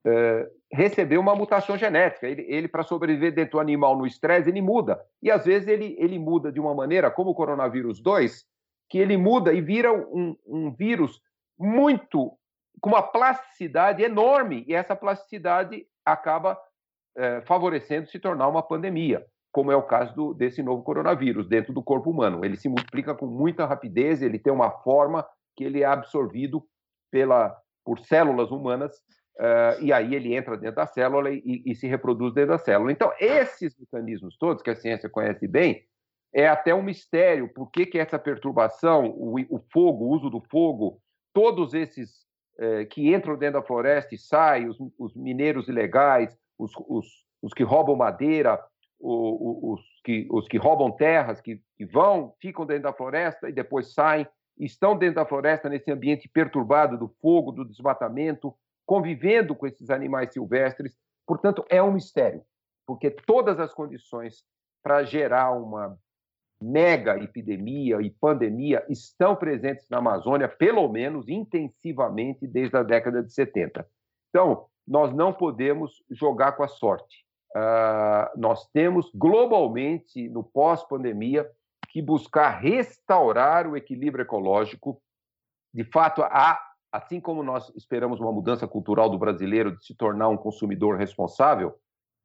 [SPEAKER 2] uh, receber uma mutação genética. Ele, ele para sobreviver dentro do animal no estresse, ele muda. E às vezes ele, ele muda de uma maneira, como o coronavírus 2, que ele muda e vira um, um vírus muito com uma plasticidade enorme, e essa plasticidade acaba é, favorecendo se tornar uma pandemia, como é o caso do, desse novo coronavírus dentro do corpo humano. Ele se multiplica com muita rapidez, ele tem uma forma que ele é absorvido pela, por células humanas, uh, e aí ele entra dentro da célula e, e, se reproduz dentro da célula. Então, esses mecanismos todos que a ciência conhece bem, é até um mistério por que, que essa perturbação, o, o fogo, o uso do fogo, todos esses eh, que entram dentro da floresta e saem, os, os mineiros ilegais, os, os, os, que roubam madeira, os, que, os que roubam terras, que, que vão, ficam dentro da floresta e depois saem, estão dentro da floresta nesse ambiente perturbado do fogo, do desmatamento, convivendo com esses animais silvestres. Portanto, é um mistério, porque todas as condições para gerar uma mega epidemia e pandemia estão presentes na Amazônia, pelo menos intensivamente, desde a década de 70. Então, nós não podemos jogar com a sorte. Uh, nós temos globalmente, no pós-pandemia, que buscar restaurar o equilíbrio ecológico. De fato, há, assim como nós esperamos uma mudança cultural do brasileiro de se tornar um consumidor responsável,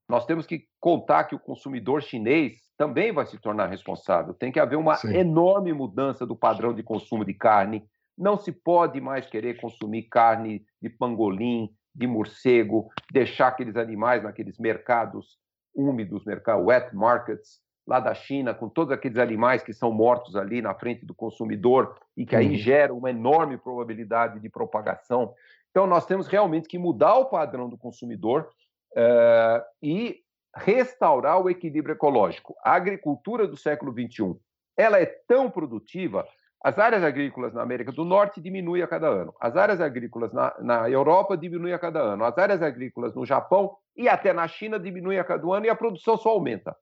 [SPEAKER 2] nós temos que contar que o consumidor chinês também vai se tornar responsável. Tem que haver uma Sim. enorme mudança do padrão de consumo de carne. Não se pode mais querer consumir carne de pangolim, de morcego, deixar aqueles animais naqueles mercados úmidos, mercado wet markets, lá da China, com todos aqueles animais que são mortos ali na frente do consumidor e que aí uhum. gera uma enorme probabilidade de propagação. Então, nós temos realmente que mudar o padrão do consumidor uh, e restaurar o equilíbrio ecológico. A agricultura do século XXI ela é tão produtiva as áreas agrícolas na América do Norte diminuem a cada ano. As áreas agrícolas na, na, Europa diminuem a cada ano. As áreas agrícolas no Japão e até na China diminuem a cada ano e a produção só aumenta.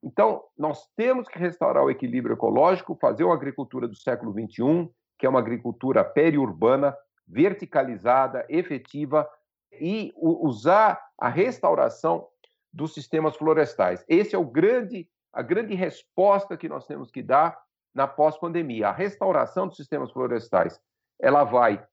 [SPEAKER 2] Então, nós temos que restaurar o equilíbrio ecológico, fazer uma agricultura do século XXI, que é uma agricultura periurbana, verticalizada, efetiva, e usar a restauração dos sistemas florestais. Esse é o grande, a grande resposta que nós temos que dar na pós-pandemia. A restauração dos sistemas florestais ela vai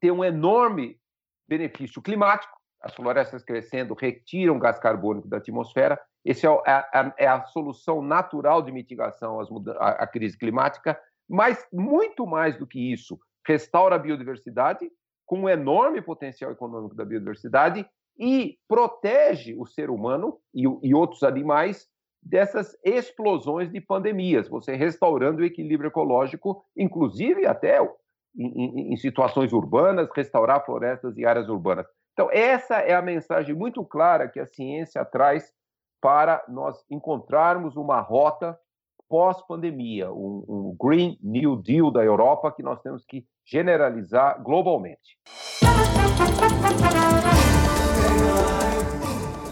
[SPEAKER 2] ter um enorme benefício climático. As florestas crescendo retiram gás carbônico da atmosfera. Essa é, é, é, a solução natural de mitigação à crise climática. Mas, muito mais do que isso, restaura a biodiversidade, com um enorme potencial econômico da biodiversidade, e protege o ser humano e, e outros animais dessas explosões de pandemias, você restaurando o equilíbrio ecológico, inclusive até em, em, situações urbanas, restaurar florestas e áreas urbanas. Então, essa é a mensagem muito clara que a ciência traz para nós encontrarmos uma rota pós-pandemia, um, um Green New Deal da Europa que nós temos que generalizar globalmente.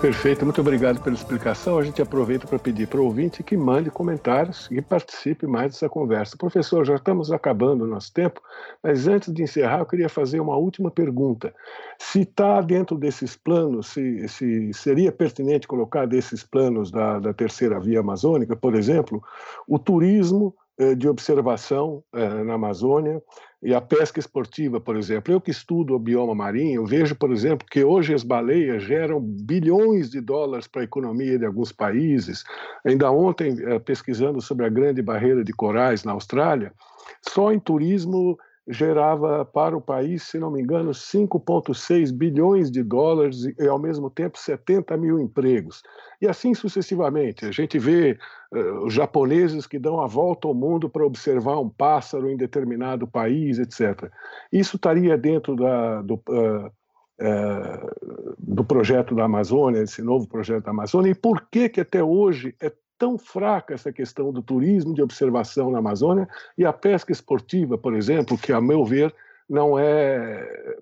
[SPEAKER 1] Perfeito, muito obrigado pela explicação. A gente aproveita para pedir para o ouvinte que mande comentários e participe mais dessa conversa. Professor, já estamos acabando o nosso tempo, mas antes de encerrar, eu queria fazer uma última pergunta. Se está dentro desses planos, se, se, seria pertinente colocar desses planos da, da terceira via amazônica, por exemplo, o turismo de observação eh, na Amazônia, e a pesca esportiva, por exemplo. Eu que estudo o bioma marinho, vejo, por exemplo, que hoje as baleias geram bilhões de dólares para a economia de alguns países. Ainda ontem, eh, pesquisando sobre a grande barreira de corais na Austrália, só em turismo gerava para o país, se não me engano, 5,6 bilhões de dólares e, ao mesmo tempo, 70 mil empregos. E assim sucessivamente. A gente vê uh, os japoneses que dão a volta ao mundo para observar um pássaro em determinado país, etc. Isso estaria dentro da, do, uh, uh, do projeto da Amazônia, esse novo projeto da Amazônia, e por que, que até hoje é tão fraca essa questão do turismo de observação na Amazônia e a pesca esportiva, por exemplo, que, a meu ver, não é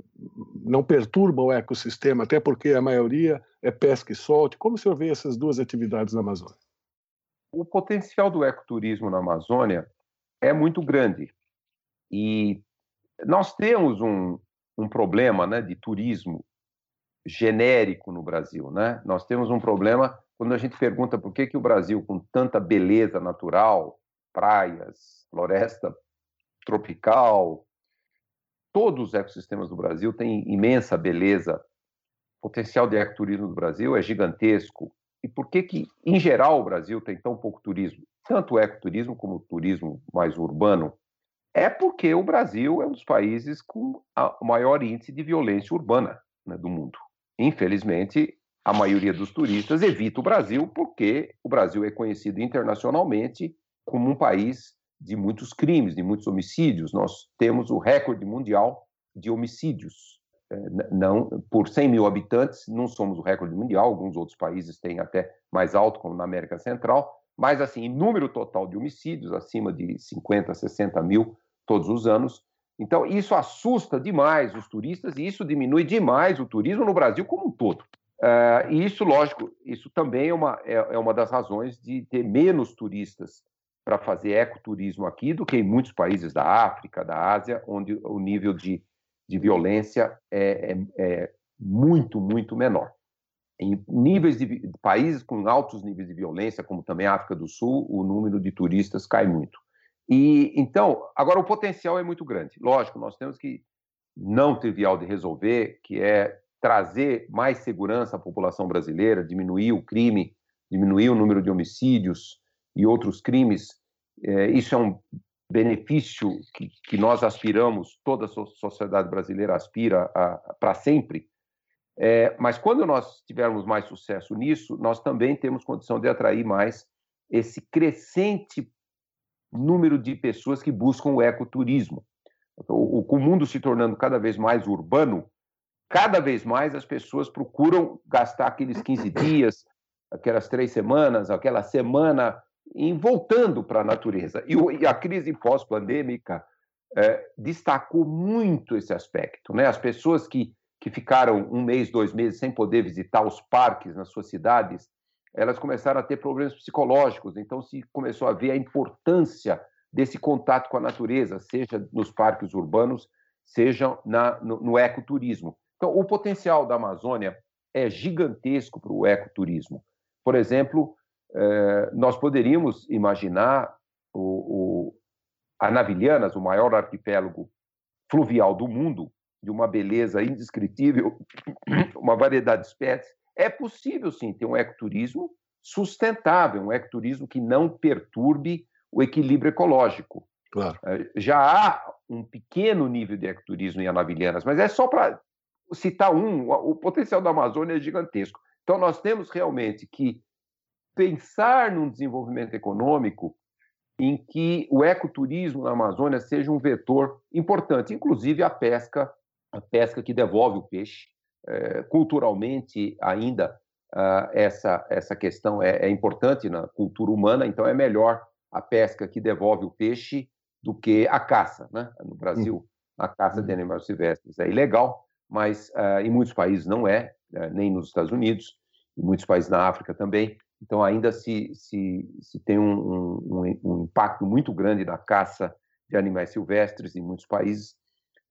[SPEAKER 1] não perturba o ecossistema, até porque a maioria é pesca e solte. Como o senhor vê essas duas atividades na Amazônia?
[SPEAKER 2] O potencial do ecoturismo na Amazônia é muito grande. E nós temos um, um problema né, de turismo genérico no Brasil. Né? Nós temos um problema quando a gente pergunta por que, que o Brasil, com tanta beleza natural, praias, floresta tropical, todos os ecossistemas do Brasil têm imensa beleza, o potencial de ecoturismo do Brasil é gigantesco. E por que, que, em geral, o Brasil tem tão pouco turismo? Tanto o ecoturismo como o turismo mais urbano. É porque o Brasil é um dos países com o maior índice de violência urbana né, do mundo. Infelizmente, a maioria dos turistas evita o Brasil porque o Brasil é conhecido internacionalmente como um país de muitos crimes, de muitos homicídios. Nós temos o recorde mundial de homicídios. É, não por 100 mil habitantes, não somos o recorde mundial. Alguns outros países têm até mais alto, como na América Central. Mas, assim, número total de homicídios, acima de 50, 60 mil todos os anos, Então, isso assusta demais os turistas e isso diminui demais o turismo no Brasil como um todo. Uh, e isso, lógico, isso também é uma, é, é uma das razões de ter menos turistas para fazer ecoturismo aqui do que em muitos países da África, da Ásia, onde o nível de, de violência é, é, é muito, muito menor. Em níveis de países com altos níveis de violência, como também a África do Sul, o número de turistas cai muito. E então, agora o potencial é muito grande. Lógico, nós temos que não trivial de resolver, que é trazer mais segurança à população brasileira, diminuir o crime, diminuir o número de homicídios e outros crimes. É, isso é um benefício que, que, nós aspiramos, toda a sociedade brasileira aspira para sempre. É, mas quando nós tivermos mais sucesso nisso, nós também temos condição de atrair mais esse crescente número de pessoas que buscam o ecoturismo. O, o mundo se tornando cada vez mais urbano, cada vez mais as pessoas procuram gastar aqueles 15 dias, aquelas três semanas, aquela semana em voltando para a natureza. E, a crise pós-pandêmica é, destacou muito esse aspecto. Né? As pessoas que, que ficaram um mês, dois meses sem poder visitar os parques nas suas cidades elas começaram a ter problemas psicológicos, então se começou a ver a importância desse contato com a natureza, seja nos parques urbanos, seja na, no, no ecoturismo. Então, o potencial da Amazônia é gigantesco para o ecoturismo. Por exemplo, eh, nós poderíamos imaginar o, o Anavilhanas, o maior arquipélago fluvial do mundo, de uma beleza indescritível, uma variedade de espécies, é possível, sim, ter um ecoturismo sustentável, um ecoturismo que não perturbe o equilíbrio ecológico.
[SPEAKER 1] Claro.
[SPEAKER 2] É, já há um pequeno nível de ecoturismo em Anavilhanas, mas é só para citar um, o potencial da Amazônia é gigantesco. Então, nós temos realmente que pensar num desenvolvimento econômico em que o ecoturismo na Amazônia seja um vetor importante, inclusive a pesca, a pesca que devolve o peixe, é, culturalmente ainda uh, essa, essa questão é, é, importante na cultura humana, então é melhor a pesca que devolve o peixe do que a caça. Né? No Brasil, a caça de uhum. animais silvestres é ilegal, mas uh, em muitos países não é, uh, nem nos Estados Unidos, em muitos países na África também. Então, ainda se, se, se tem um, um, um impacto muito grande da caça de animais silvestres em muitos países.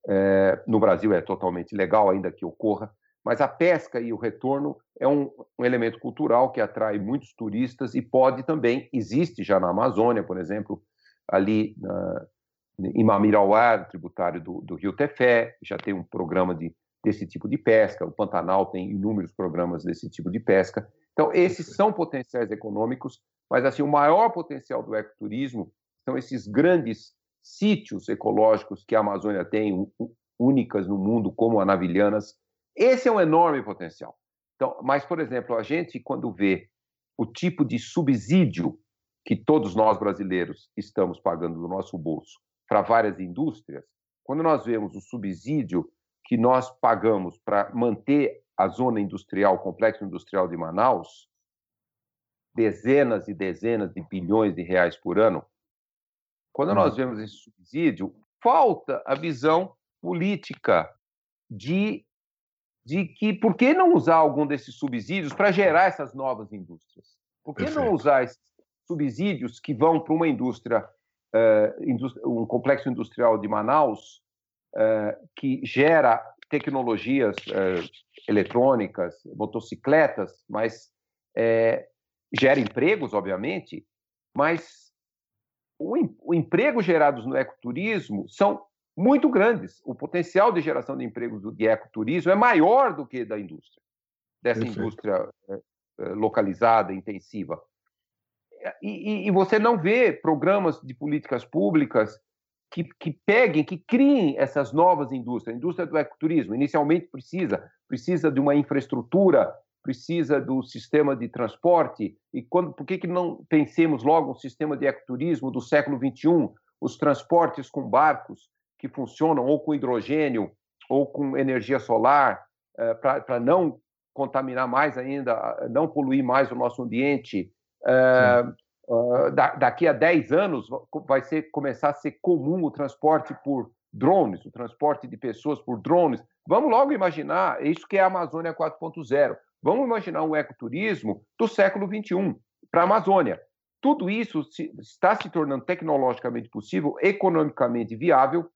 [SPEAKER 2] É, no Brasil é totalmente legal, ainda que ocorra, mas a pesca e o retorno é um, um, elemento cultural que atrai muitos turistas e pode também, existe já na Amazônia, por exemplo, ali na, em Mamirauá, tributário do, do, Rio Tefé, já tem um programa de, desse tipo de pesca, o Pantanal tem inúmeros programas desse tipo de pesca. Então, esses são potenciais econômicos, mas assim, o maior potencial do ecoturismo são esses grandes sítios ecológicos que a Amazônia tem, únicas no mundo, como a Navilhanas, esse é um enorme potencial. Então, mas, por exemplo, a gente, quando vê o tipo de subsídio que todos nós brasileiros estamos pagando do nosso bolso para várias indústrias, quando nós vemos o subsídio que nós pagamos para manter a zona industrial, o complexo industrial de Manaus, dezenas e dezenas de bilhões de reais por ano, quando nós uhum. vemos esse subsídio, falta a visão política de de que por que não usar algum desses subsídios para gerar essas novas indústrias? Por que Perfeito. não usar esses subsídios que vão para uma indústria, uh, um complexo industrial de Manaus, que gera tecnologias uh, eletrônicas, motocicletas, mas gera empregos, obviamente, mas o, o emprego gerados no ecoturismo são muito grandes. O potencial de geração de empregos do, de ecoturismo é maior do que da indústria, dessa Perfeito. indústria localizada, intensiva. E, e, e, você não vê programas de políticas públicas que, que peguem, que criem essas novas indústrias. A indústria do ecoturismo, inicialmente, precisa, precisa de uma infraestrutura, precisa do sistema de transporte. E quando, por que, que não pensemos logo um sistema de ecoturismo do século XXI? Os transportes com barcos, que funcionam ou com hidrogênio ou com energia solar, é, para não contaminar mais ainda, não poluir mais o nosso ambiente. É, uh, daqui a 10 anos vai ser, começar a ser comum o transporte por drones, o transporte de pessoas por drones. Vamos logo imaginar isso que é a Amazônia 4.0. Vamos imaginar um ecoturismo do século 21 para a Amazônia. Tudo isso está se tornando tecnologicamente possível, economicamente viável,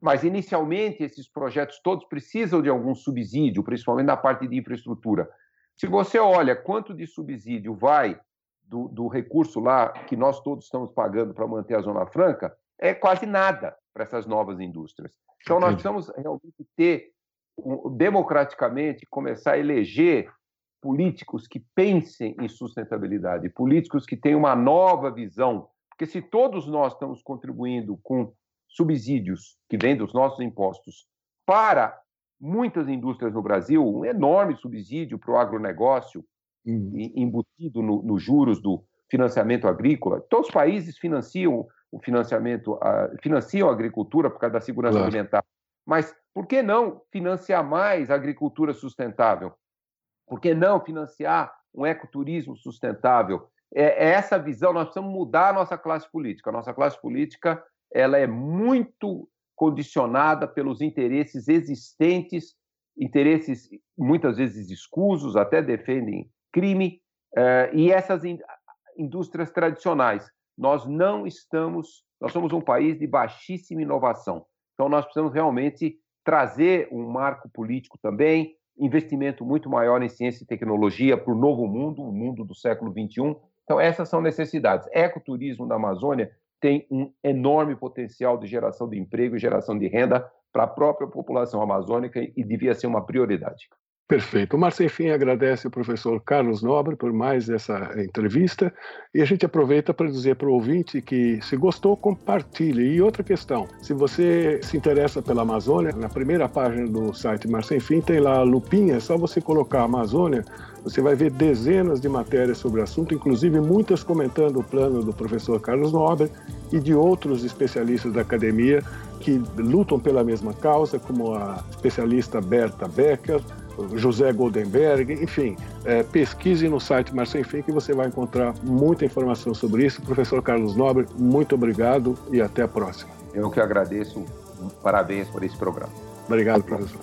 [SPEAKER 2] mas inicialmente esses projetos todos precisam de algum subsídio, principalmente na parte de infraestrutura. Se você olha quanto de subsídio vai do, do recurso lá que nós todos estamos pagando para manter a Zona Franca, é quase nada para essas novas indústrias. Então, nós precisamos realmente ter, democraticamente, começar a eleger políticos que pensem em sustentabilidade, políticos que tenham uma nova visão. Porque se todos nós estamos contribuindo com subsídios que vêm dos nossos impostos para muitas indústrias no Brasil, um enorme subsídio para o agronegócio. Embutido nos no juros do financiamento agrícola. Todos os países financiam o financiamento, a, financiam a agricultura por causa da segurança claro. alimentar. Mas por que não financiar mais a agricultura sustentável? Por que não financiar um ecoturismo sustentável? É, é essa visão, nós precisamos mudar a nossa classe política. A nossa classe política ela é muito condicionada pelos interesses existentes, interesses muitas vezes escusos, até defendem crime, eh, e essas indústrias tradicionais. Nós não estamos, nós somos um país de baixíssima inovação. Então, nós precisamos realmente trazer um marco político também, investimento muito maior em ciência e tecnologia para o novo mundo, o mundo do século XXI. Então, essas são necessidades. Ecoturismo da Amazônia tem um enorme potencial de geração de emprego e geração de renda para a própria população amazônica e devia ser uma prioridade.
[SPEAKER 1] Perfeito. O Mar Fim agradece o professor Carlos Nobre por mais essa entrevista e a gente aproveita para dizer para o ouvinte que, se gostou, compartilhe. E outra questão, se você se interessa pela Amazônia, na primeira página do site Mar Fim tem lá a lupinha, é só você colocar Amazônia, você vai ver dezenas de matérias sobre o assunto, inclusive muitas comentando o plano do professor Carlos Nobre e de outros especialistas da academia que lutam pela mesma causa, como a especialista Berta Becker, José Goldenberg, enfim, é, pesquise no site Mar Sem Fim que você vai encontrar muita informação sobre isso. Professor Carlos Nobre, muito obrigado e até a próxima.
[SPEAKER 2] Eu que agradeço. Parabéns por esse programa.
[SPEAKER 1] Obrigado, professor.